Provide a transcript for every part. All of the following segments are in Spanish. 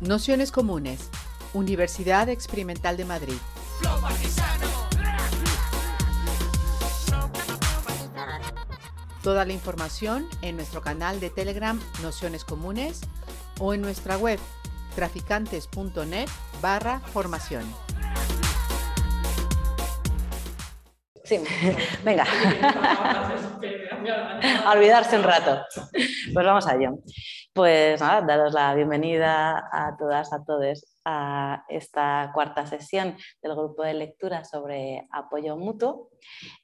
Nociones Comunes, Universidad Experimental de Madrid. Toda la información en nuestro canal de Telegram Nociones Comunes o en nuestra web traficantes.net barra formación. Sí, venga. olvidarse un rato. Pues vamos a ello. Pues nada, daros la bienvenida a todas, a todos a esta cuarta sesión del grupo de lectura sobre apoyo mutuo.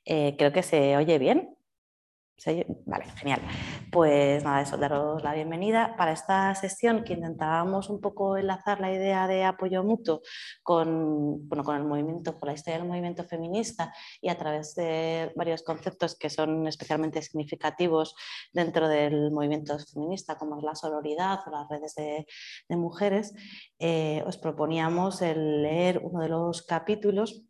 Eh, creo que se oye bien. Vale, genial. Pues nada, eso, daros la bienvenida. Para esta sesión que intentábamos un poco enlazar la idea de apoyo mutuo con, bueno, con el movimiento, con la historia del movimiento feminista y a través de varios conceptos que son especialmente significativos dentro del movimiento feminista, como es la sororidad o las redes de, mujeres, eh, os proponíamos el leer uno de los capítulos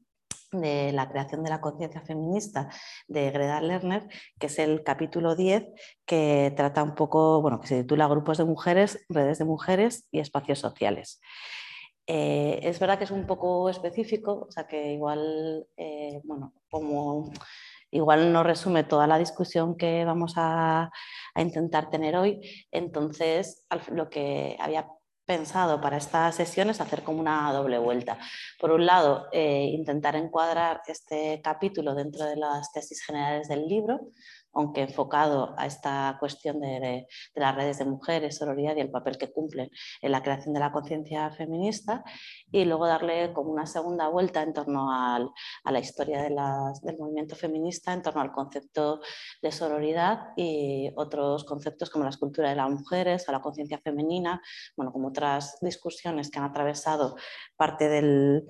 de la creación de la conciencia feminista de Greta Lerner, que es el capítulo 10, que trata un poco, bueno, que se titula Grupos de mujeres, redes de mujeres y espacios sociales. Eh, es verdad que es un poco específico, o sea que igual, eh, bueno, como igual no resume toda la discusión que vamos a, a intentar tener hoy, entonces lo que había pensado para esta sesión es hacer como una doble vuelta. Por un lado, eh, intentar encuadrar este capítulo dentro de las tesis generales del libro, aunque enfocado a esta cuestión de, las redes de mujeres, sororidad y el papel que cumplen en la creación de la conciencia feminista, y luego darle como una segunda vuelta en torno a la historia del movimiento feminista, en torno al concepto de sororidad y otros conceptos como la escultura de las mujeres o la conciencia femenina, bueno, como otras discusiones que han atravesado parte del,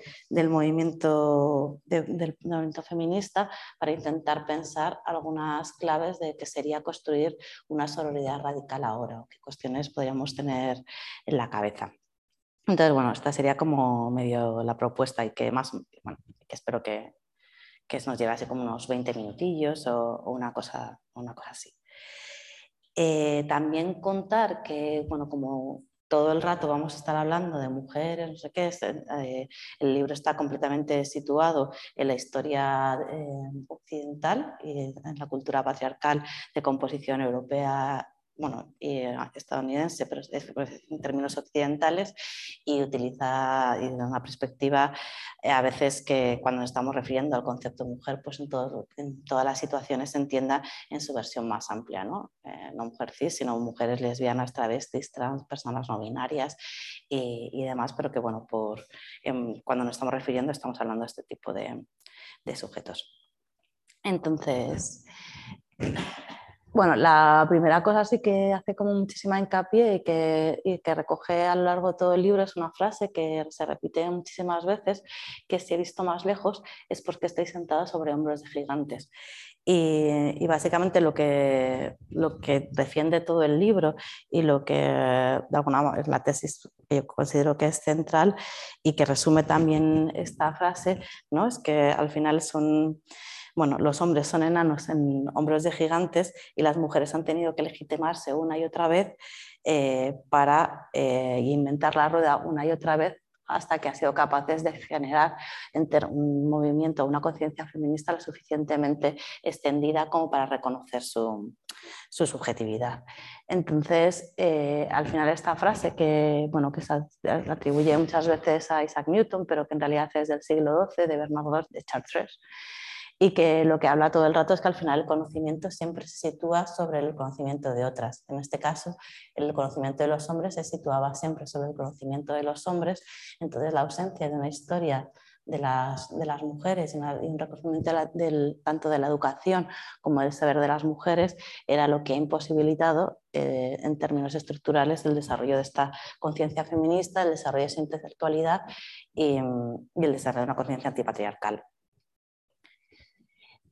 movimiento, del movimiento feminista para intentar pensar algunas de qué sería construir una sororidad radical ahora o qué cuestiones podríamos tener en la cabeza. Entonces, bueno, esta sería como medio la propuesta y que más, bueno, que espero que, que nos llevase como unos 20 minutillos o, una, cosa, una cosa así. Eh, también contar que, bueno, como todo el rato vamos a estar hablando de mujeres, no sé qué, eh, el libro está completamente situado en la historia eh, occidental y en la cultura patriarcal de composición europea bueno, eh, estadounidense, pero en términos occidentales, y utiliza y una perspectiva eh, a veces que cuando nos estamos refiriendo al concepto mujer, pues en, en todas las situaciones se entienda en su versión más amplia, ¿no? Eh, no mujer cis, sino mujeres lesbianas, travestis, trans, personas no binarias y, demás, pero que bueno, por, em, cuando nos estamos refiriendo estamos hablando de este tipo de, de sujetos. Entonces, bueno, la primera cosa sí que hace como muchísima hincapié y que, que, recoge a lo largo de todo el libro es una frase que se repite muchísimas veces, que si he visto más lejos es porque estáis sentados sobre hombros de gigantes. Y, básicamente lo que, lo que defiende todo el libro y lo que de alguna es la tesis que yo considero que es central y que resume también esta frase, ¿no? es que al final son bueno, los hombres son enanos en hombros de gigantes y las mujeres han tenido que legitimarse una y otra vez eh, para eh, inventar la rueda una y otra vez hasta que han sido capaces de generar un movimiento, una conciencia feminista lo suficientemente extendida como para reconocer su, subjetividad. Entonces, eh, al final esta frase que, bueno, que se atribuye muchas veces a Isaac Newton, pero que en realidad es del siglo XII, de Bernard de Chartres, y que lo que habla todo el rato es que al final el conocimiento siempre se sitúa sobre el conocimiento de otras. En este caso, el conocimiento de los hombres se situaba siempre sobre el conocimiento de los hombres, entonces la ausencia de una historia de las, de las mujeres y un reconocimiento del, tanto de la educación como del saber de las mujeres era lo que ha imposibilitado eh, en términos estructurales el desarrollo de esta conciencia feminista, el desarrollo de esa intelectualidad y, y el desarrollo de una conciencia antipatriarcal.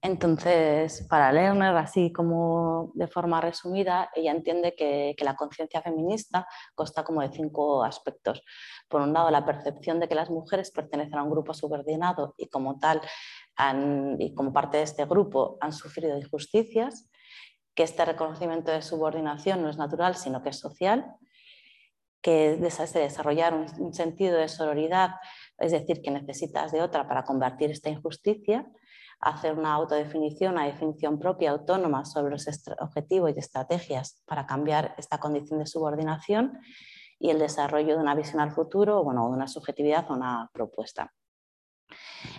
Entonces, para Lerner, así como de forma resumida, ella entiende que, la conciencia feminista consta como de cinco aspectos. Por un lado, la percepción de que las mujeres pertenecen a un grupo subordinado y como tal, y como parte de este grupo, han sufrido injusticias, que este reconocimiento de subordinación no es natural, sino que es social, que se desarrollar un, sentido de sororidad, es decir, que necesitas de otra para combatir esta injusticia, hacer una autodefinición, una definición propia, autónoma sobre los objetivos y estrategias para cambiar esta condición de subordinación y el desarrollo de una visión al futuro, bueno, de una subjetividad o una propuesta.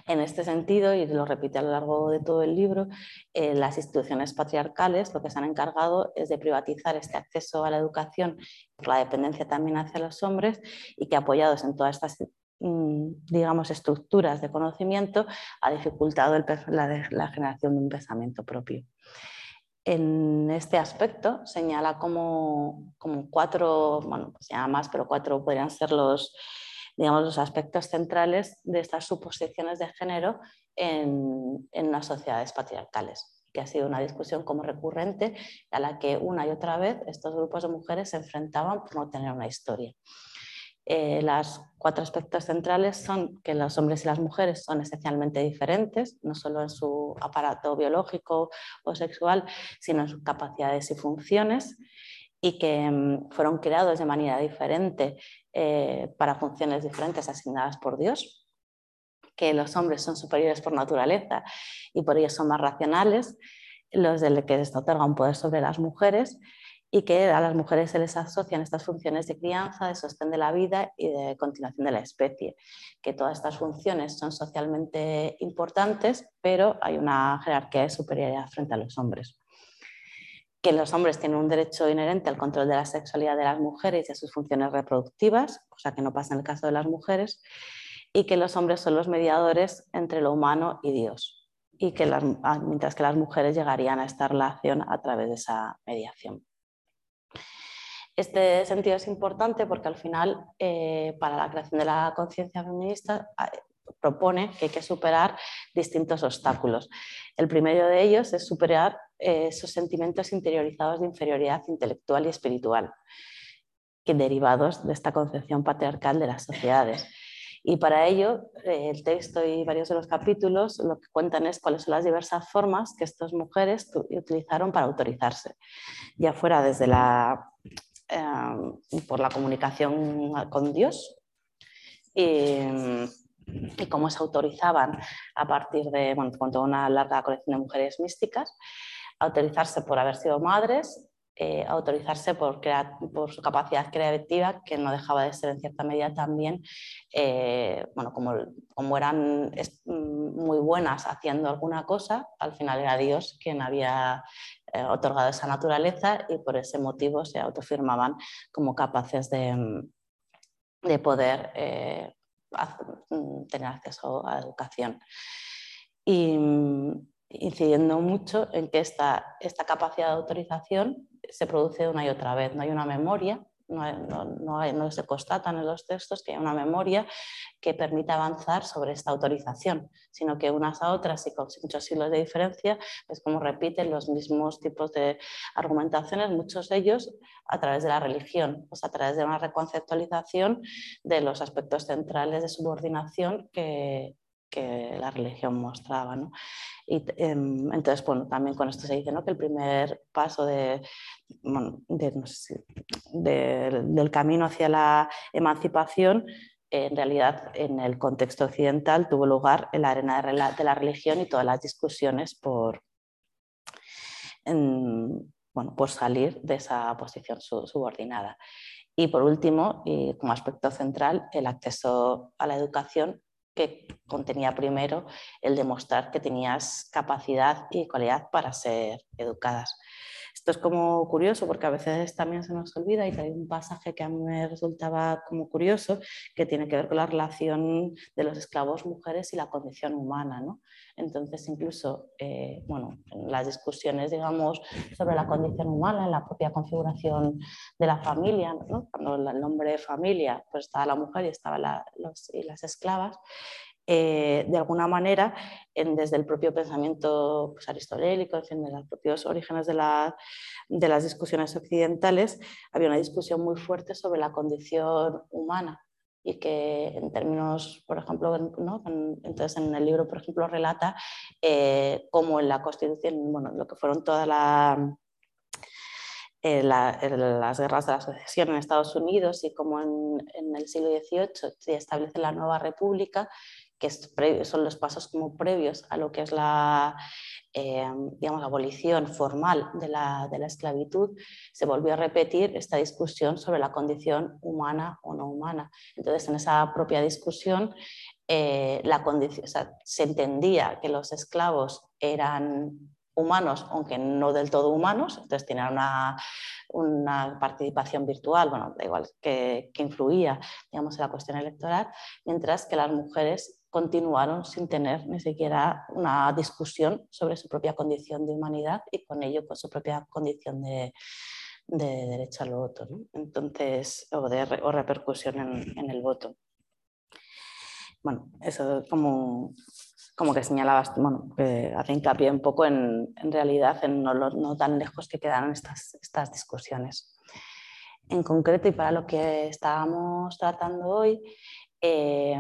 En este sentido, y lo repite a lo largo de todo el libro, eh, las instituciones patriarcales lo que se han encargado es de privatizar este acceso a la educación por la dependencia también hacia los hombres y que apoyados en todas estas digamos, estructuras de conocimiento ha dificultado la, generación de un pensamiento propio. En este aspecto señala como, como cuatro, bueno, pues ya más, pero cuatro podrían ser los, digamos, los aspectos centrales de estas suposiciones de género en, en las sociedades patriarcales que ha sido una discusión como recurrente a la que una y otra vez estos grupos de mujeres se enfrentaban por no tener una historia. Eh, los cuatro aspectos centrales son que los hombres y las mujeres son esencialmente diferentes, no solo en su aparato biológico o sexual, sino en sus capacidades y funciones, y que mm, fueron creados de manera diferente eh, para funciones diferentes asignadas por Dios, que los hombres son superiores por naturaleza y por ello son más racionales, los de que les otorga un poder sobre las mujeres y que a las mujeres se les asocian estas funciones de crianza, de sostén de la vida y de continuación de la especie, que todas estas funciones son socialmente importantes, pero hay una jerarquía de superioridad frente a los hombres que los hombres tienen un derecho inherente al control de la sexualidad de las mujeres y a sus funciones reproductivas, cosa que no pasa en el caso de las mujeres, y que los hombres son los mediadores entre lo humano y Dios, y que mientras que las mujeres llegarían a esta relación a través de esa mediación. Este sentido es importante porque al final, eh, para la creación de la conciencia feminista, ah, propone que hay que superar distintos obstáculos. El primero de ellos es superar eh, esos sentimientos interiorizados de inferioridad intelectual y espiritual, que derivados de esta concepción patriarcal de las sociedades. Y para ello, eh, el texto y varios de los capítulos lo que cuentan es cuáles son las diversas formas que estas mujeres utilizaron para autorizarse, ya fuera desde la, eh, por la comunicación con Dios, y cómo se autorizaban a partir de, bueno, con toda una larga colección de mujeres místicas, autorizarse por haber sido madres, eh, autorizarse por, su capacidad creativa, que no dejaba de ser en cierta medida también, eh, bueno, como, como eran muy buenas haciendo alguna cosa, al final era Dios quien había eh, otorgado esa naturaleza y por ese motivo se autofirmaban como capaces de, de poder Mm, tener acceso a la educación. Y mm, incidiendo mucho en que esta, esta capacidad de autorización se produce una y otra vez, no hay una memoria no, se constatan en los textos que hay una memoria que permita avanzar sobre esta autorización, sino que unas a otras y con muchos siglos de diferencia, es como repiten los mismos tipos de argumentaciones, muchos de ellos a través de la religión, a través de una reconceptualización de los aspectos centrales de subordinación que, que la religión mostraba. ¿no? Y, em, entonces, bueno, también con esto se dice ¿no? que el primer paso de, del camino hacia la emancipación en realidad en el contexto occidental tuvo lugar en la arena de la religión y todas las discusiones por, bueno, por salir de esa posición subordinada. Y por último, y como aspecto central, el acceso a la educación que contenía primero el demostrar que tenías capacidad y cualidad para ser educadas. Esto es como curioso porque a veces también se nos olvida y hay un pasaje que a mí me resultaba como curioso que tiene que ver con la relación de los esclavos mujeres y la condición humana. ¿no? Entonces, incluso eh, bueno, en las discusiones digamos, sobre la condición humana, en la propia configuración de la familia, ¿no? cuando el nombre de familia pues estaba la mujer y estaban y las esclavas, eh, de alguna manera, desde el propio pensamiento pues, aristotélico, en los propios orígenes de, de, las discusiones occidentales, había una discusión muy fuerte sobre la condición humana y que en términos, por ejemplo, entonces en el libro, por ejemplo, relata eh, cómo en la Constitución, bueno, lo que fueron toda la eh, las guerras de la sucesión en Estados Unidos y como en, el siglo XVIII se establece la nueva república, que son los pasos como previos a lo que es la, eh, digamos, abolición formal de la, de la, esclavitud, se volvió a repetir esta discusión sobre la condición humana o no humana. Entonces, en esa propia discusión, eh, la se entendía que los esclavos eran humanos, aunque no del todo humanos, entonces tenían una, una participación virtual, bueno, da igual, que, que, influía digamos, en la cuestión electoral, mientras que las mujeres continuaron sin tener ni siquiera una discusión sobre su propia condición de humanidad y con ello con su propia condición de, de derecho al voto, entonces, o, de, o repercusión en, en el voto. Bueno, eso como como que señalabas, bueno, hace hincapié un poco en, en realidad en no, no, tan lejos que quedaron estas, estas discusiones. En concreto, y para lo que estábamos tratando hoy, eh,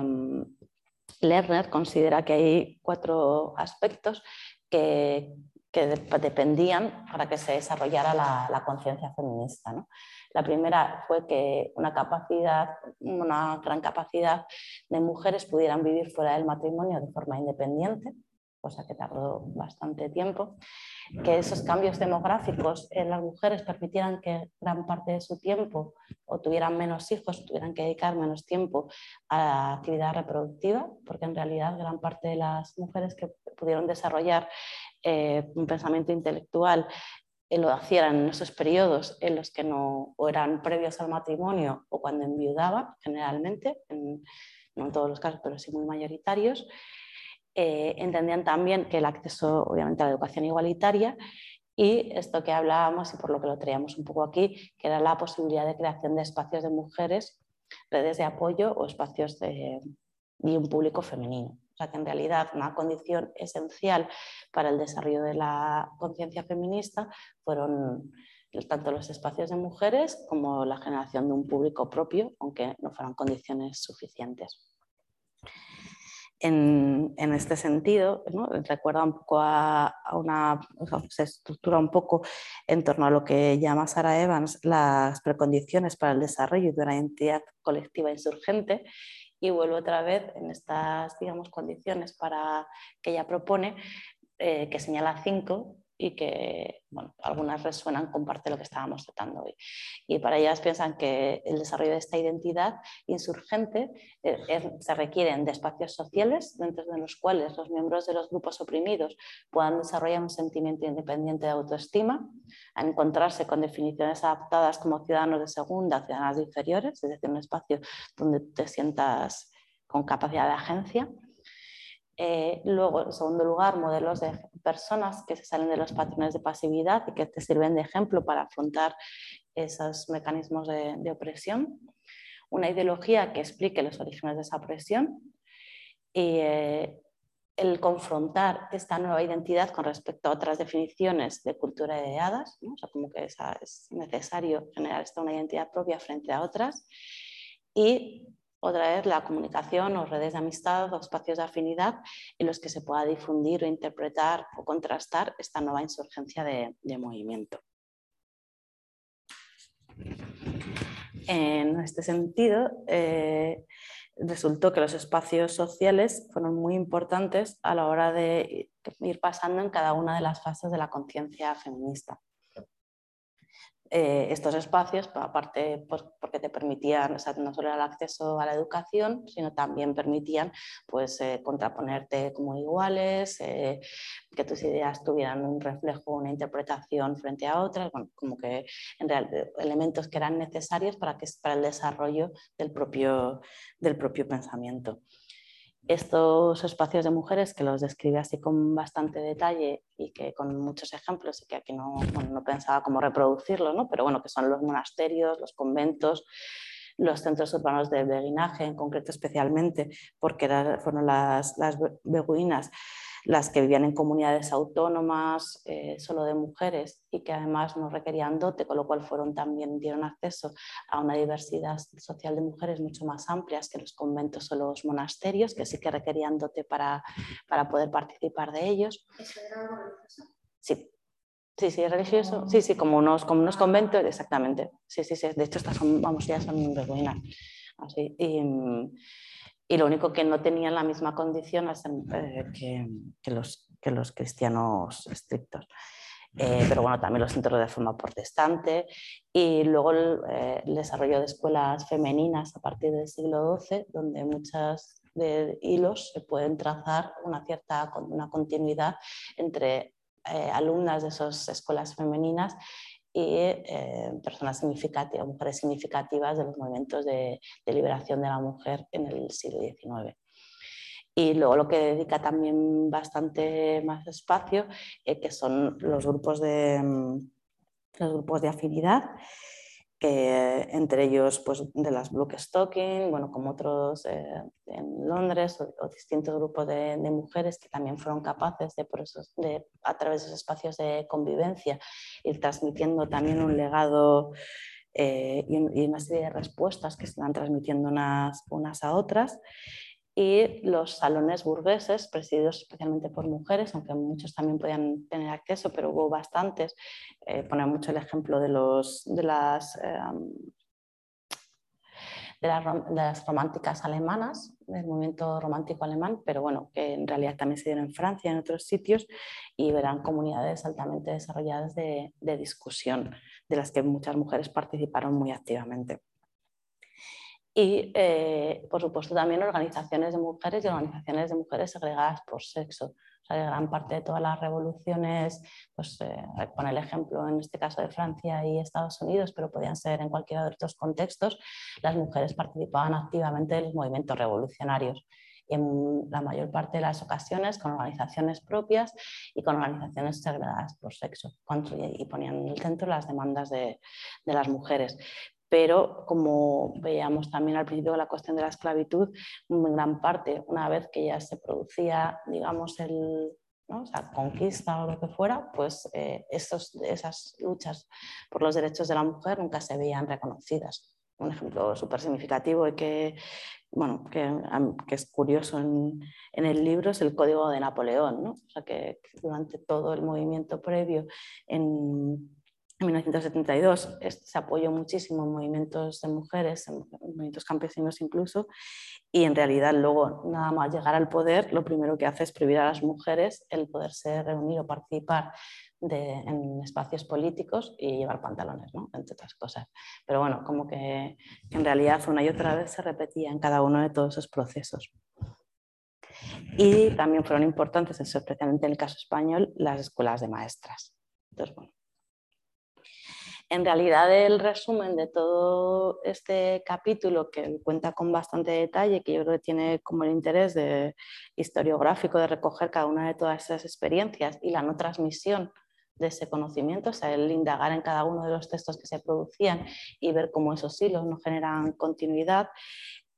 Lerner considera que hay cuatro aspectos que, que dependían para que se desarrollara la, conciencia feminista. La primera fue que una capacidad, una gran capacidad de mujeres pudieran vivir fuera del matrimonio de forma independiente, cosa que tardó bastante tiempo, que esos cambios demográficos en las mujeres permitieran que gran parte de su tiempo o tuvieran menos hijos, tuvieran que dedicar menos tiempo a la actividad reproductiva, porque en realidad gran parte de las mujeres que pudieron desarrollar eh, un pensamiento intelectual lo hacían en esos periodos en los que no o eran previos al matrimonio o cuando enviudaban, generalmente, no en todos los casos, pero sí muy mayoritarios, eh, entendían también que el acceso, obviamente, a la educación igualitaria y esto que hablábamos y por lo que lo traíamos un poco aquí, que era la posibilidad de creación de espacios de mujeres, redes de apoyo o espacios de, un público femenino. O sea que en realidad una condición esencial para el desarrollo de la conciencia feminista fueron tanto los espacios de mujeres como la generación de un público propio, aunque no fueran condiciones suficientes. En, este sentido, recuerda un poco a, una, se estructura un poco en torno a lo que llama Sarah Evans las precondiciones para el desarrollo de una identidad colectiva insurgente y vuelvo otra vez en estas digamos, condiciones para, que ella propone, eh, que señala cinco y que bueno, algunas resuenan con parte de lo que estábamos tratando hoy. Y para ellas piensan que el desarrollo de esta identidad insurgente eh, se requieren de espacios sociales dentro de los cuales los miembros de los grupos oprimidos puedan desarrollar un sentimiento independiente de autoestima, a encontrarse con definiciones adaptadas como ciudadanos de segunda, ciudadanos inferiores, es decir, un espacio donde te sientas con capacidad de agencia eh, luego, en segundo lugar, modelos de personas que se salen de los patrones de pasividad y que te sirven de ejemplo para afrontar esos mecanismos de, opresión. Una ideología que explique los orígenes de esa opresión. Y eh, el confrontar esta nueva identidad con respecto a otras definiciones de cultura de hadas, o sea, como que es necesario generar esta una identidad propia frente a otras. Y otra vez la comunicación o redes de amistad o espacios de afinidad en los que se pueda difundir o interpretar o contrastar esta nueva insurgencia de, movimiento. En este sentido, eh, resultó que los espacios sociales fueron muy importantes a la hora de ir pasando en cada una de las fases de la conciencia feminista. Eh, estos espacios, aparte pues, porque te permitían, no solo el acceso a la educación, sino también permitían pues, eh, contraponerte como iguales, eh, que tus ideas tuvieran un reflejo, una interpretación frente a otras, como que en realidad elementos que eran necesarios para, que, para el desarrollo del propio, del propio pensamiento estos espacios de mujeres que los describe así con bastante detalle y que con muchos ejemplos y que aquí no, no pensaba cómo reproducirlo, ¿no? pero bueno, que son los monasterios, los conventos, los centros urbanos de beguinaje en concreto especialmente, porque fueron las, las beguinas las que vivían en comunidades autónomas, eh, solo de mujeres y que además no requerían dote, con lo cual fueron también dieron acceso a una diversidad social de mujeres mucho más amplias que los conventos o los monasterios, que sí que requerían dote para, para poder participar de ellos. ¿Eso era algo religioso? Sí. Sí, sí, religioso. Sí, sí, como unos, como unos conventos, exactamente. Sí, sí, sí. De hecho, estas son, vamos, ya son beduinas. Así. Y, y, lo único que no tenían la misma condición eh, que, los, que los cristianos estrictos. Eh, pero bueno, también los centros de forma protestante y luego eh, el, desarrollo de escuelas femeninas a partir del siglo XII, donde muchos de hilos se pueden trazar una cierta una continuidad entre alumnas de esas escuelas femeninas y personas significativas, mujeres significativas de los movimientos de, de liberación de la mujer en el siglo XIX. Y luego lo que dedica también bastante más espacio, eh, que son los grupos de, mm, los grupos de afinidad, que entre ellos pues, de las Stocking, bueno, como otros eh, en Londres o, distintos grupos de, mujeres que también fueron capaces de, de, a través de esos espacios de convivencia, ir transmitiendo también un legado eh, y, una serie de respuestas que se van transmitiendo unas, unas a otras y los salones burgueses, presididos especialmente por mujeres, aunque muchos también podían tener acceso, pero hubo bastantes. Eh, pone mucho el ejemplo de, los, de, las, em, de, las, románticas alemanas, del movimiento romántico alemán, pero bueno, que en realidad también se dieron en Francia y en otros sitios, y verán comunidades altamente desarrolladas de discusión, de las que muchas mujeres participaron muy activamente y, eh, por supuesto, también organizaciones de mujeres y organizaciones de mujeres segregadas por sexo. O sea, gran parte de todas las revoluciones, pues eh, pone el ejemplo en este caso de Francia y Estados Unidos, pero podían ser en cualquiera de estos contextos, las mujeres participaban activamente en los movimientos revolucionarios en la mayor parte de las ocasiones con organizaciones propias y con organizaciones segregadas por sexo y ponían en el centro las demandas de, de las mujeres pero como veíamos también al principio la cuestión de la esclavitud, en gran parte, una vez que ya se producía, digamos, el, ¿no? conquista o lo que fuera, pues eh, esas luchas por los derechos de la mujer nunca se veían reconocidas. Un ejemplo súper significativo y que, bueno, que, que es curioso en, en, el libro es el Código de Napoleón, ¿no? o sea, que durante todo el movimiento previo en en 1972 se apoyó muchísimo en movimientos de mujeres, en movimientos campesinos incluso, y en realidad luego nada más llegar al poder, lo primero que hace es prohibir a las mujeres el poderse reunir o participar en espacios políticos y llevar pantalones, entre otras cosas. Pero bueno, como que en realidad una y otra vez se repetía en cada uno de todos esos procesos. Y también fueron importantes, especialmente en el caso español, las escuelas de maestras. Entonces, bueno, en realidad el resumen de todo este capítulo, que cuenta con bastante detalle, que yo creo que tiene como el interés de historiográfico de recoger cada una de todas esas experiencias y la no transmisión de ese conocimiento, o sea, el indagar en cada uno de los textos que se producían y ver cómo esos hilos no generan continuidad,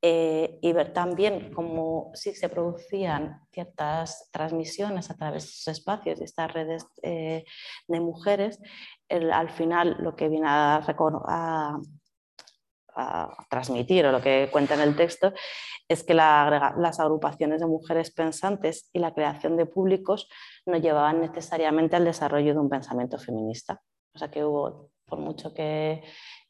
eh, y ver también cómo sí se producían ciertas transmisiones a través de esos espacios y estas redes eh, de mujeres, al final lo que viene a, transmitir o lo que cuenta en el texto es que las agrupaciones de mujeres pensantes y la creación de públicos no llevaban necesariamente al desarrollo de un pensamiento feminista. O sea que hubo, por mucho que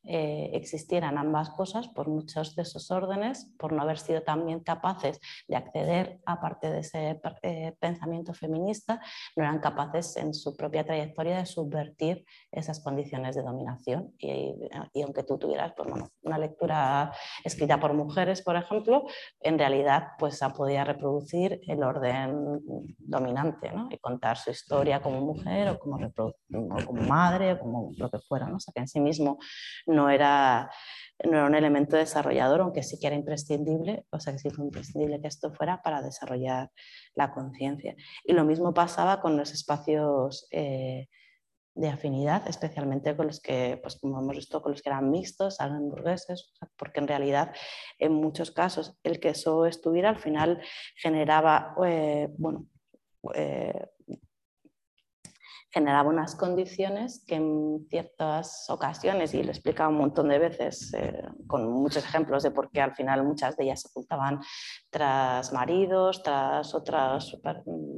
eh, existieran ambas cosas por muchos de esos órdenes, por no haber sido también capaces de acceder a parte de ese eh, pensamiento feminista, no eran capaces en su propia trayectoria de subvertir esas condiciones de dominación. Y, aunque tú tuvieras pues, una lectura escrita por mujeres, por ejemplo, en realidad pues, podía reproducir el orden dominante ¿no? y contar su historia como mujer o como, madre o como lo que fuera. ¿no? O sea, que en sí mismo no era, no era un elemento desarrollador, aunque sí que era imprescindible, o sea que sí fue imprescindible que esto fuera para desarrollar la conciencia. Y lo mismo pasaba con los espacios eh, de afinidad, especialmente con los que, pues como hemos visto, con los que eran mixtos, eran burgueses, porque en realidad en muchos casos el que eso estuviera al final generaba, eh, bueno, eh, generaba unas condiciones que en ciertas ocasiones, y lo he explicado un montón de veces eh, con muchos ejemplos de por qué al final muchas de ellas se ocultaban tras maridos, tras otros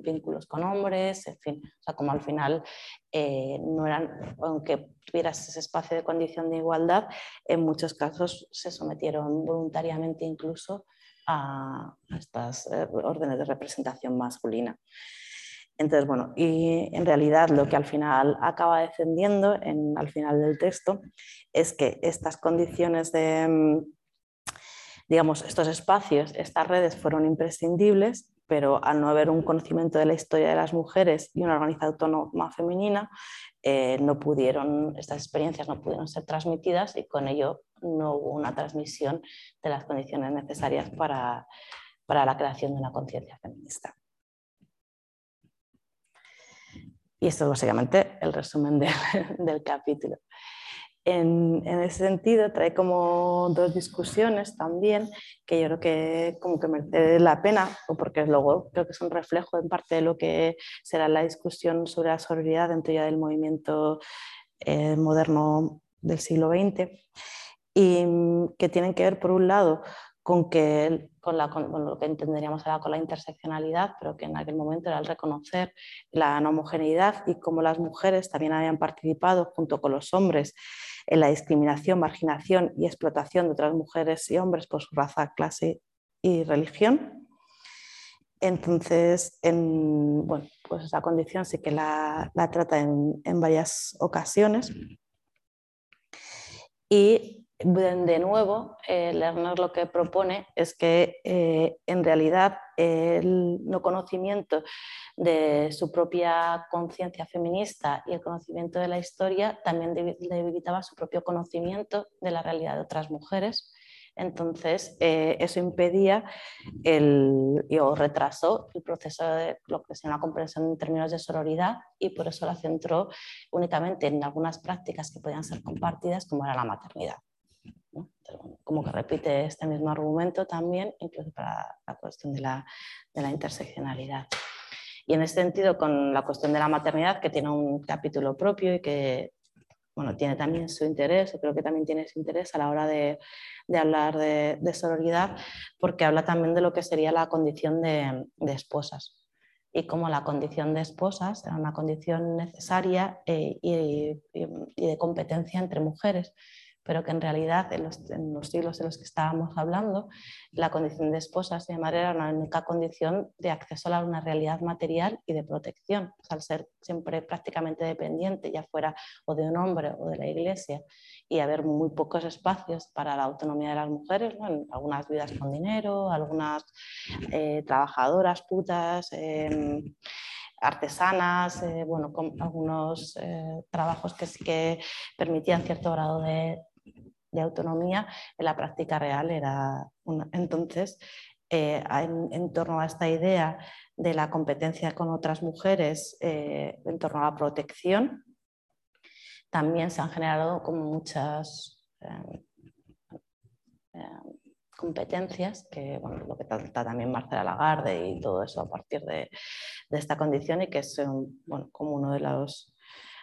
vínculos con hombres, en fin, o sea, como al final eh, no eran, aunque tuvieras ese espacio de condición de igualdad, en muchos casos se sometieron voluntariamente incluso a, estas eh, órdenes de representación masculina. Entonces, bueno, y en realidad lo que al final acaba defendiendo en, al final del texto es que estas condiciones de, mm, digamos, estos espacios, estas redes fueron imprescindibles, pero al no haber un conocimiento de la historia de las mujeres y una organización autónoma femenina, eh, no pudieron, estas experiencias no pudieron ser transmitidas y con ello no hubo una transmisión de las condiciones necesarias para, para la creación de una conciencia feminista. Y esto es básicamente el resumen del, capítulo. En, ese sentido, trae como dos discusiones también que yo creo que como que merece la pena, o porque luego creo que es un reflejo en parte de lo que será la discusión sobre la sororidad dentro ya del movimiento eh, moderno del siglo XX, y que tienen que ver, por un lado, con, que, con, lo que entenderíamos ahora con la interseccionalidad, pero que en aquel momento era el reconocer la homogeneidad y cómo las mujeres también habían participado junto con los hombres en la discriminación, marginación y explotación de otras mujeres y hombres por su raza, clase y religión. Entonces, en, bueno, pues esa condición sí que la, la trata en, en varias ocasiones. Y de nuevo, eh, Lerner lo que propone es que eh, en realidad el no conocimiento de su propia conciencia feminista y el conocimiento de la historia también debilitaba su propio conocimiento de la realidad de otras mujeres. Entonces, eh, eso impedía el, o retrasó el proceso de lo que es una comprensión en términos de sororidad y por eso la centró únicamente en algunas prácticas que podían ser compartidas, como era la maternidad como que repite este mismo argumento también, incluso para la cuestión de la, de la interseccionalidad. Y en ese sentido, con la cuestión de la maternidad, que tiene un capítulo propio y que bueno, tiene también su interés, creo que también tiene su interés a la hora de, de hablar de, de, sororidad, porque habla también de lo que sería la condición de, de esposas y cómo la condición de esposas era una condición necesaria eh, y, y, de competencia entre mujeres pero que en realidad en los, siglos en los que estábamos hablando, la condición de esposas y de madre era una única condición de acceso a una realidad material y de protección, al ser siempre prácticamente dependiente, ya fuera o de un hombre o de la iglesia, y haber muy pocos espacios para la autonomía de las mujeres, algunas vidas con dinero, algunas eh, trabajadoras, putas. Em, artesanas, eh, bueno, con algunos eh, trabajos que sí que permitían cierto grado de, de autonomía, en la práctica real era una... Entonces, eh, en, torno a esta idea de la competencia con otras mujeres, eh, en torno a la protección, también se han generado como muchas eh, competencias, que bueno, lo que trata también Marcela Lagarde y todo eso a partir de, esta condición y que es bueno, como uno de los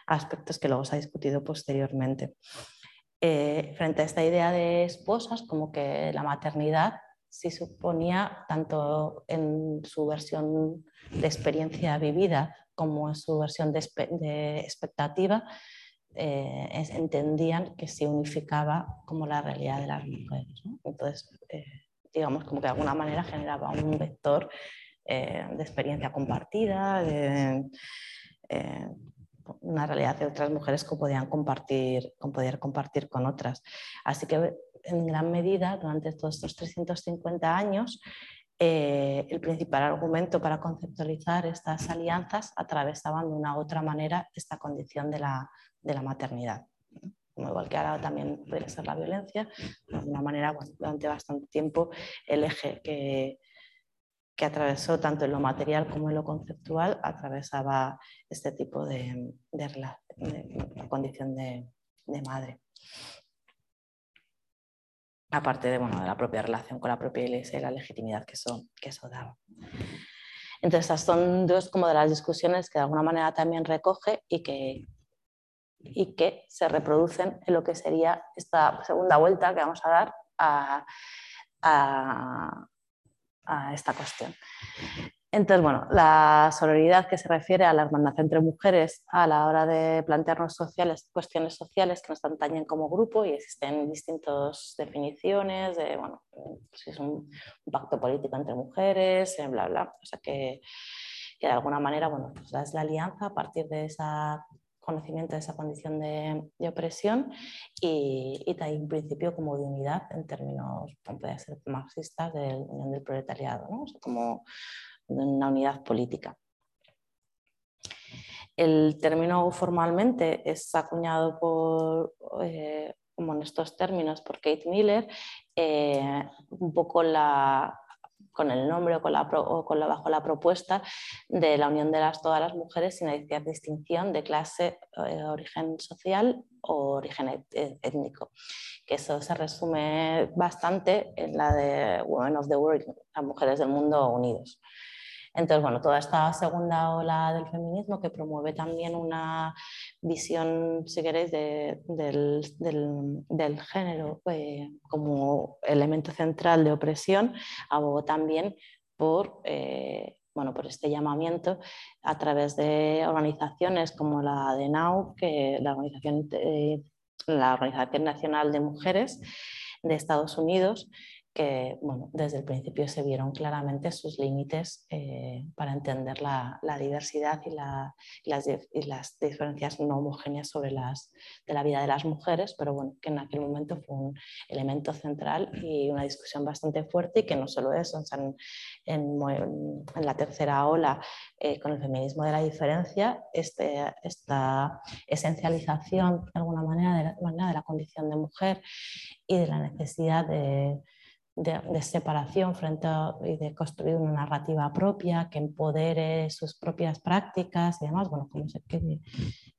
aspectos que luego se ha discutido posteriormente. Eh, frente a esta idea de esposas, como que la maternidad sí suponía, tanto en su versión de experiencia vivida como en su versión de, expectativa, eh, entendían que se unificaba como la realidad de las mujeres. Entonces, eh, digamos, como que de alguna manera generaba un vector de experiencia compartida, de, una realidad de otras mujeres que podían compartir, poder compartir con otras. Así que en gran medida, durante todos estos 350 años, eh, el principal argumento para conceptualizar estas alianzas atravesaban de una u otra manera esta condición de la, de la maternidad. Como igual que ahora también puede ser la violencia, de alguna manera durante bastante tiempo el eje que, que atravesó tanto en lo material como en lo conceptual, atravesaba este tipo de, condición de, madre. Aparte de, bueno, de la propia relación con la propia iglesia y la legitimidad que eso, que eso daba. Entonces, estas son dos como de las discusiones que de alguna manera también recoge y que, y que se reproducen en lo que sería esta segunda vuelta que vamos a dar a, a esta cuestión. Entonces, bueno, la sororidad que se refiere a la hermandad entre mujeres a la hora de plantearnos sociales, cuestiones sociales que nos atañen como grupo y existen distintas definiciones de, bueno, si es un, pacto político entre mujeres, eh, bla, bla. O sea que, de alguna manera, bueno, pues es la alianza a partir de ese conocimiento de esa condición de, opresión y, y también un principio como de unidad en términos, puede ser marxistas, del, del proletariado, como una unidad política. El término formalmente es acuñado por, eh, como en estos términos por Kate Miller, eh, un poco la, con el nombre o, con la, bajo la propuesta de la unión de las, todas las mujeres sin hacer distinción de clase, eh, origen social o origen étnico. Que eso se resume bastante en la de Women of the World, las mujeres del mundo unidos. Entonces, bueno, toda esta segunda ola del feminismo que promueve también una visión, si queréis, del, género eh, como elemento central de opresión, abogó también por... Eh, bueno, por este llamamiento a través de organizaciones como la de NOW, que la organización, eh, la organización Nacional de Mujeres de Estados Unidos, que bueno, desde el principio se vieron claramente sus límites eh, para entender la, diversidad y, las, las, diferencias no homogéneas sobre las, de la vida de las mujeres, pero bueno, que en aquel momento fue un elemento central y una discusión bastante fuerte y que no solo eso, en, en, la tercera ola eh, con el feminismo de la diferencia, este, esta esencialización de alguna manera de manera de la condición de mujer y de la necesidad de de, separación frente a, y de construir una narrativa propia que empodere sus propias prácticas y demás, bueno, como sé que,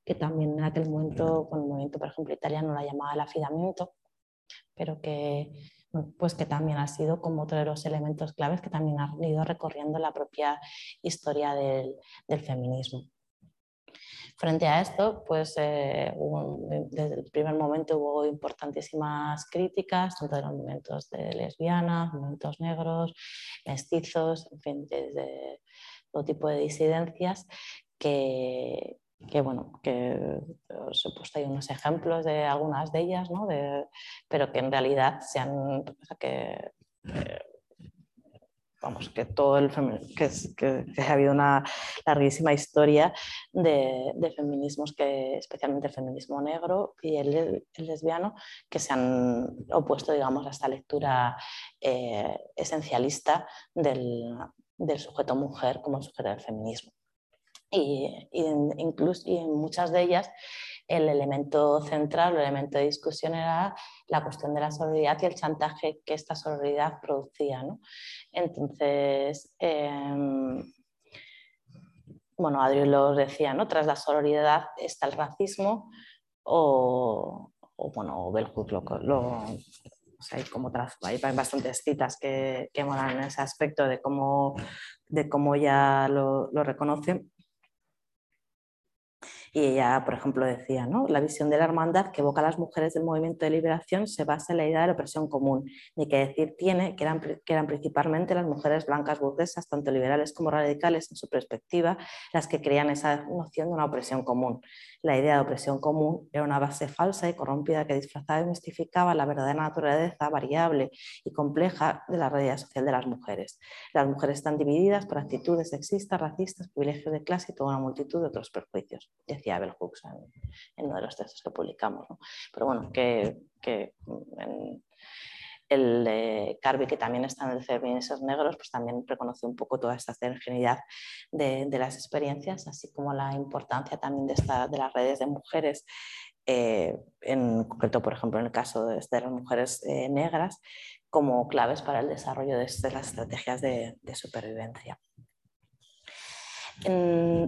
que también en aquel momento, con el por ejemplo, italiano la llamaba el afidamiento, pero que, pues que también ha sido como otro de los elementos claves que también ha ido recorriendo la propia historia del, del feminismo. Frente a esto, pues eh, desde el primer momento hubo importantísimas críticas, tanto de los movimientos de lesbianas, movimientos negros, mestizos, en fin, desde todo tipo de disidencias que, bueno, que os he puesto ahí unos ejemplos de algunas de ellas, ¿no? pero que en realidad se han, que, eh, vamos, que todo el que, que, ha habido una larguísima historia de, feminismos, que, especialmente el feminismo negro y el, lesbiano, que se han opuesto, digamos, a esta lectura eh, esencialista del, sujeto mujer como sujeto del feminismo. Y, incluso, y en muchas de ellas el elemento central, el elemento de discusión era la cuestión de la sororidad y el chantaje que esta sororidad producía. Entonces, em, bueno, Adrián lo decía, ¿no? tras la sororidad está el racismo o, bueno, Bell lo, hay como hay bastantes citas que, que en ese aspecto de cómo, de cómo ya lo, lo reconocen y ella, por ejemplo, decía, ¿no? la visión de la hermandad que evoca a las mujeres del movimiento de liberación se basa en la idea de la opresión común, ni que decir tiene que eran, que eran principalmente las mujeres blancas burguesas, tanto liberales como radicales en su perspectiva, las que creían esa noción de una opresión común. La idea de opresión común era una base falsa y corrompida que disfrazaba y mistificaba la verdadera naturaleza variable y compleja de la realidad social de las mujeres. Las mujeres están divididas por actitudes sexistas, racistas, privilegios de clase y toda una multitud de otros perjuicios, decía Abel Hooks en, uno de los textos que publicamos. Pero bueno, que, el Carby, que también está en el Feminismos Negros, pues también reconoce un poco toda esta heterogeneidad de, de, las experiencias, así como la importancia también de, esta, de las redes de mujeres, eh, en concreto, por ejemplo, en el caso de, las mujeres eh, negras, como claves para el desarrollo de, las estrategias de, supervivencia.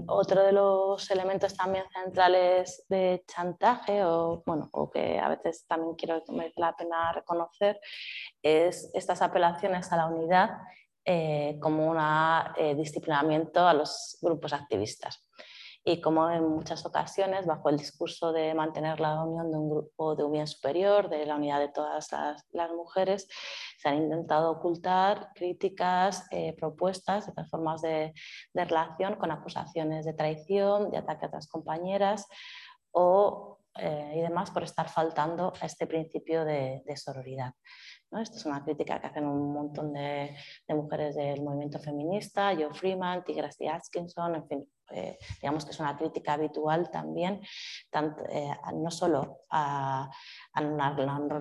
Otro de los elementos también centrales de chantaje, o, bueno, o que a veces también quiero merece la pena reconocer, es estas apelaciones a la unidad eh, como un eh, disciplinamiento a los grupos activistas. Y como en muchas ocasiones, bajo el discurso de mantener la unión de un grupo de un bien superior, de la unidad de todas las, mujeres, se han intentado ocultar críticas, eh, propuestas, otras formas de, relación con acusaciones de traición, de ataque a otras compañeras o, y demás por estar faltando a este principio de sororidad. Esto es una crítica que hacen un montón de, mujeres del movimiento feminista, Jo Freeman, Tigras y Atkinson, en fin, eh, digamos que es una crítica habitual también, eh, no solo al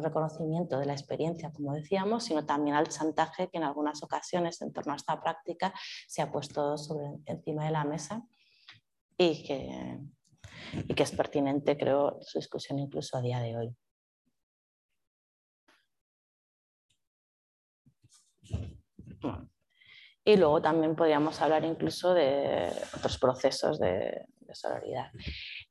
reconocimiento de la experiencia, como decíamos, sino también al chantaje que en algunas ocasiones en torno a esta práctica se ha puesto sobre, encima de la mesa y que, y que es pertinente, creo, su discusión incluso a día de hoy. Y luego también podríamos hablar incluso de otros procesos de, sororidad.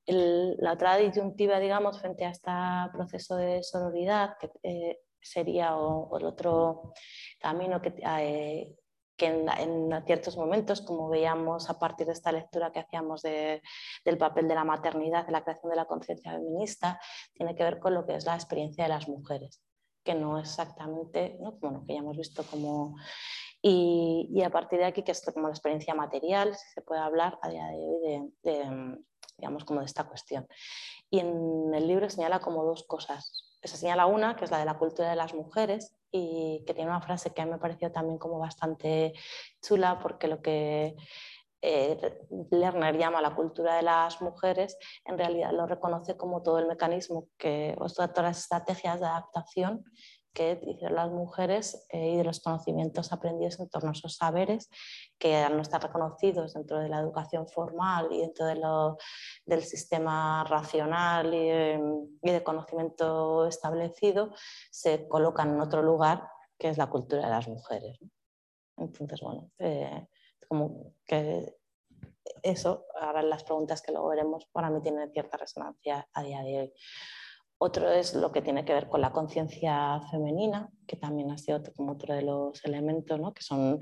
la otra disyuntiva, digamos, frente a este proceso de sororidad, que eh, sería el otro camino que, eh, que en, ciertos momentos, como veíamos a partir de esta lectura que hacíamos del papel de la maternidad, de la creación de la conciencia feminista, tiene que ver con lo que es la experiencia de las mujeres que no exactamente, ¿no? Bueno, que ya hemos visto como... Y, a partir de aquí, que es como la experiencia material, si se puede hablar a día de hoy de, digamos, como de esta cuestión. Y en el libro señala como dos cosas. Se señala una, que es la de la cultura de las mujeres, y que tiene una frase que a mí me pareció también como bastante chula, porque lo que eh, Lerner llama la cultura de las mujeres, en realidad lo reconoce como todo el mecanismo que, o todas las estrategias de adaptación que hicieron las mujeres eh, y de los conocimientos aprendidos en torno a esos saberes que al no estar reconocidos dentro de la educación formal y dentro de lo, del sistema racional y, y, de conocimiento establecido, se colocan en otro lugar que es la cultura de las mujeres. Entonces, bueno, eh, como que eso, ahora las preguntas que luego veremos, para mí tienen cierta resonancia a día de hoy. Otro es lo que tiene que ver con la conciencia femenina, que también ha sido como otro de los elementos, ¿no? que son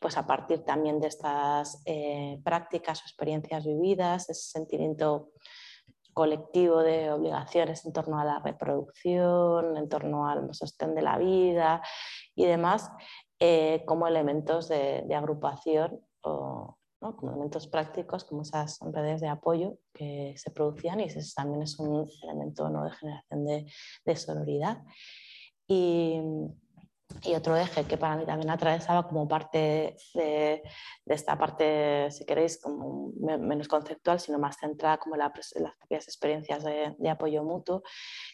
pues a partir también de estas eh, prácticas o experiencias vividas, ese sentimiento colectivo de obligaciones en torno a la reproducción, en torno al sostén de la vida y demás, eh, como elementos de, agrupación o como elementos prácticos, como esas redes de apoyo que se producían y eso también es un elemento ¿no? de generación de, de. Y, otro eje que para mí también atravesaba como parte de, esta parte, si queréis, como menos conceptual, sino más centrada como las propias experiencias de, apoyo mutuo,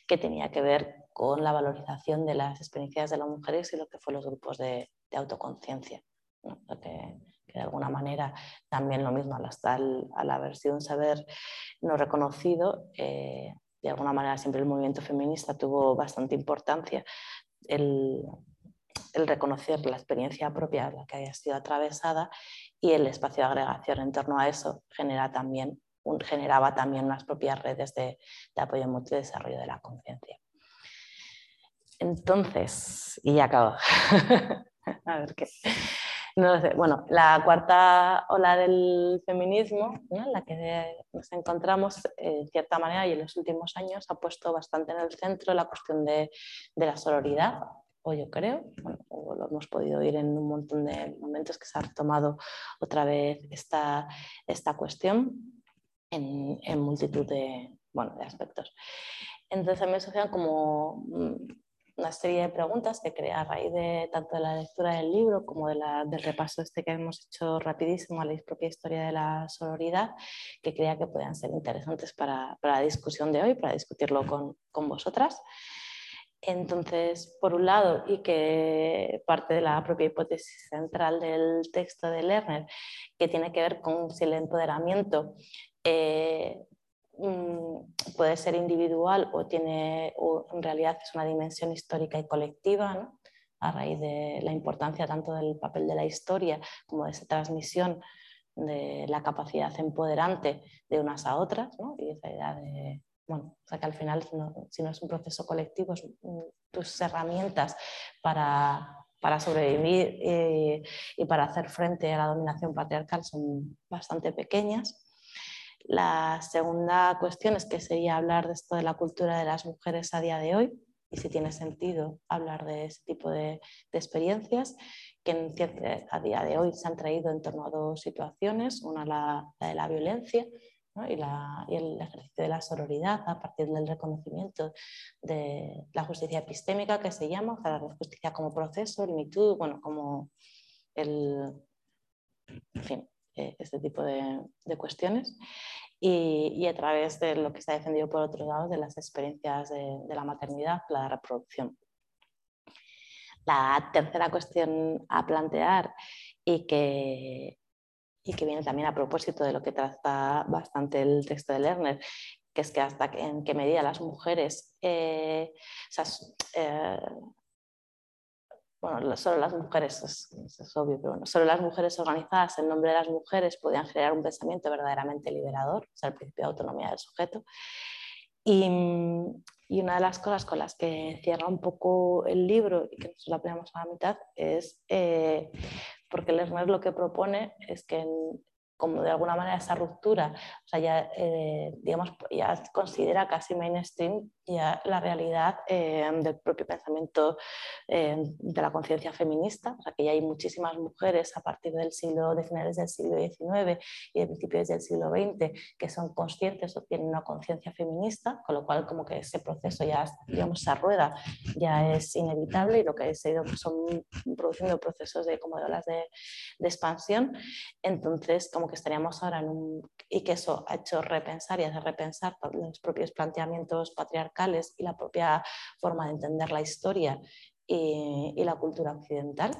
que tenía que ver con la valorización de las experiencias de las mujeres y lo que fue los grupos de, autoconciencia. De alguna manera también lo mismo, al, al haber sido un saber no reconocido, eh, de alguna manera siempre el movimiento feminista tuvo bastante importancia. El, el reconocer la experiencia propia la que haya sido atravesada y el espacio de agregación en torno a eso genera también generaba también unas propias redes de, apoyo mutuo y desarrollo de la conciencia. Entonces, y ya acabo. a ver qué. Bueno, la cuarta ola del feminismo, en la que nos encontramos, en cierta manera, y en los últimos años ha puesto bastante en el centro la cuestión de, de la sororidad, o yo creo, o lo hemos podido oír en un montón de momentos que se ha retomado otra vez esta, esta cuestión en, multitud de, bueno, de aspectos. Entonces me asocian como mm, una serie de preguntas que creé a raíz de tanto de la lectura del libro como de la, del repaso este que hemos hecho rapidísimo a la propia historia de la sororidad, que creía que podían ser interesantes para, para la discusión de hoy, para discutirlo con, con vosotras. Entonces, por un lado, y que parte de la propia hipótesis central del texto de Lerner, que tiene que ver con si el empoderamiento eh, puede ser individual o, tiene, o en realidad es una dimensión histórica y colectiva, a raíz de la importancia tanto del papel de la historia como de esa transmisión de la capacidad empoderante de unas a otras y esa idea de bueno, o sea que al final, si no, es un proceso colectivo, tus herramientas para para sobrevivir eh, y para hacer frente a la dominación patriarcal son bastante pequeñas. La segunda cuestión es que sería hablar de esto de la cultura de las mujeres a día de hoy y si tiene sentido hablar de ese tipo de, experiencias que a día de hoy se han traído en torno a dos situaciones, una la, de la violencia y, el ejercicio de la sororidad a partir del reconocimiento de la justicia epistémica que se llama, o sea, la justicia como proceso, el MeToo, bueno, como el, en fin, eh, este tipo de, cuestiones. Y, a través de lo que está defendido por otro lado, de las experiencias de, de la maternidad, la reproducción. La tercera cuestión a plantear y que, y que viene también a propósito de lo que trata bastante el texto de Lerner, que es que hasta en qué medida las mujeres, eh, eh, bueno, solo las mujeres, es, obvio, pero solo las mujeres organizadas en nombre de las mujeres podían generar un pensamiento verdaderamente liberador, o sea, el principio de autonomía del sujeto. Y, y, una de las cosas con las que cierra un poco el libro y que nosotros la ponemos a la mitad es eh, porque Lerner lo que propone es que como de alguna manera esa ruptura, o sea, ya, eh, digamos, ya considera casi mainstream ya la realidad eh, del propio pensamiento eh, de la conciencia feminista, o sea, que ya hay muchísimas mujeres a partir del siglo, de finales del siglo XIX y de principios del siglo XX que son conscientes o tienen una conciencia feminista, con lo cual como que ese proceso ya, digamos, esa rueda ya es inevitable y lo que se ido son produciendo procesos de, como de olas de, expansión, entonces como que estaríamos ahora en un... y que eso ha hecho repensar y hace repensar los propios planteamientos patriarcales y la propia forma de entender la historia y, la cultura occidental.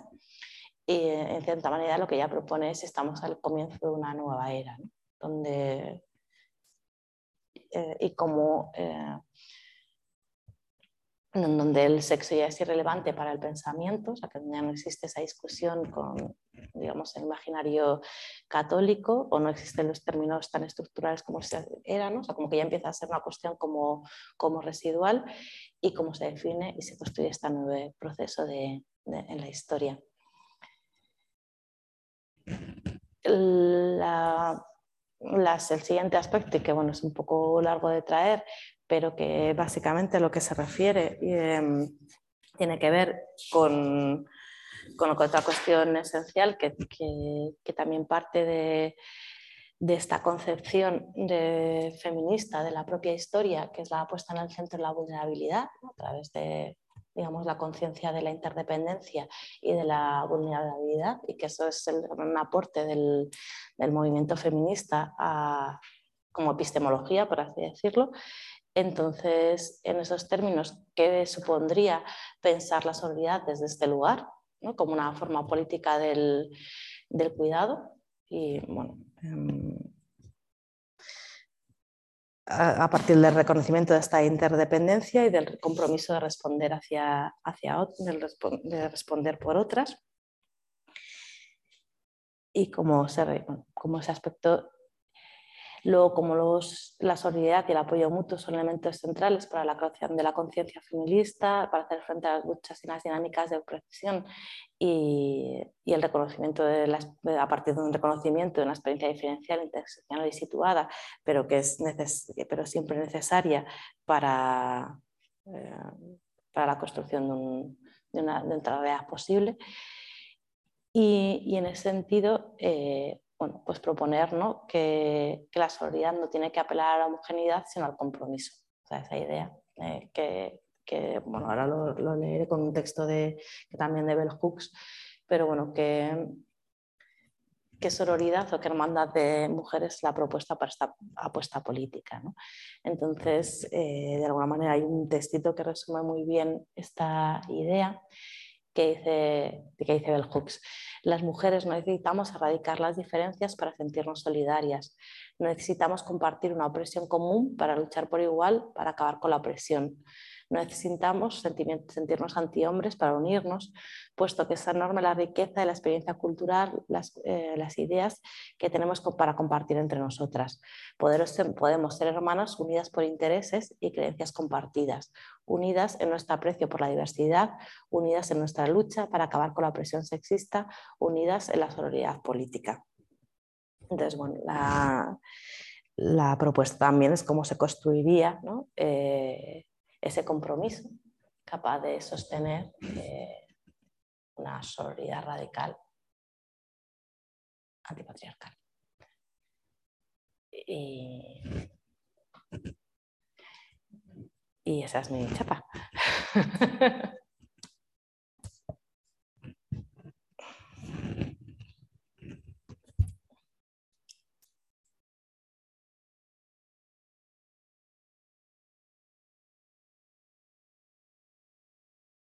Y en cierta manera lo que ella propone es estamos al comienzo de una nueva era, donde eh, y como eh, en donde el sexo ya es irrelevante para el pensamiento, o sea, que ya no existe esa discusión con, digamos, el imaginario católico, o no existen los términos tan estructurales como eran, o sea, como que ya empieza a ser una cuestión como, como residual y cómo se define y se construye este nuevo proceso de, en la historia. La, el siguiente aspecto, y que bueno, es un poco largo de traer, pero que básicamente lo que se refiere em, tiene que ver con, con, otra cuestión esencial que, que, también parte de, de, esta concepción de feminista de la propia historia, que es la puesta en el centro de la vulnerabilidad, a través de digamos, la conciencia de la interdependencia y de la vulnerabilidad, y que eso es el aporte del, del movimiento feminista a, como epistemología, por así decirlo, entonces, en esos términos, ¿qué supondría pensar la solidaridad desde este lugar, como una forma política del, cuidado? Y bueno, em, a, partir del reconocimiento de esta interdependencia y del compromiso de responder hacia, hacia de responder por otras. Y como, como ese aspecto Luego, como los, la solidaridad y el apoyo mutuo son elementos centrales para la creación de la conciencia feminista, para hacer frente a las luchas y las dinámicas de opresión y, el reconocimiento de a partir de un reconocimiento de una experiencia diferencial, interseccional y situada, pero que es pero siempre necesaria para, eh, para la construcción de, un, de, una, de realidad posible. Y, y, en ese sentido, eh, bueno, pues proponer que, la solidaridad no tiene que apelar a la homogeneidad, sino al compromiso. O sea, esa idea eh, que, bueno, ahora lo, leeré con un texto de, que también de Bell Hooks, pero bueno, que, que sororidad o que hermandad de mujeres es la propuesta para esta apuesta política. Entonces, eh, de alguna manera hay un textito que resume muy bien esta idea que dice, que dice Bell Hooks. Las mujeres necesitamos erradicar las diferencias para sentirnos solidarias. Necesitamos compartir una opresión común para luchar por igual, para acabar con la opresión. Necesitamos sentirnos antihombres para unirnos, puesto que es enorme la riqueza de la experiencia cultural, las, eh, ideas que tenemos para compartir entre nosotras. podemos ser hermanas unidas por intereses y creencias compartidas, unidas en nuestro aprecio por la diversidad, unidas en nuestra lucha para acabar con la opresión sexista, unidas en la solidaridad política. Entonces, bueno, la, propuesta también es cómo se construiría eh, ese compromiso capaz de sostener eh, una solidaridad radical antipatriarcal. Y, y esa es mi chapa.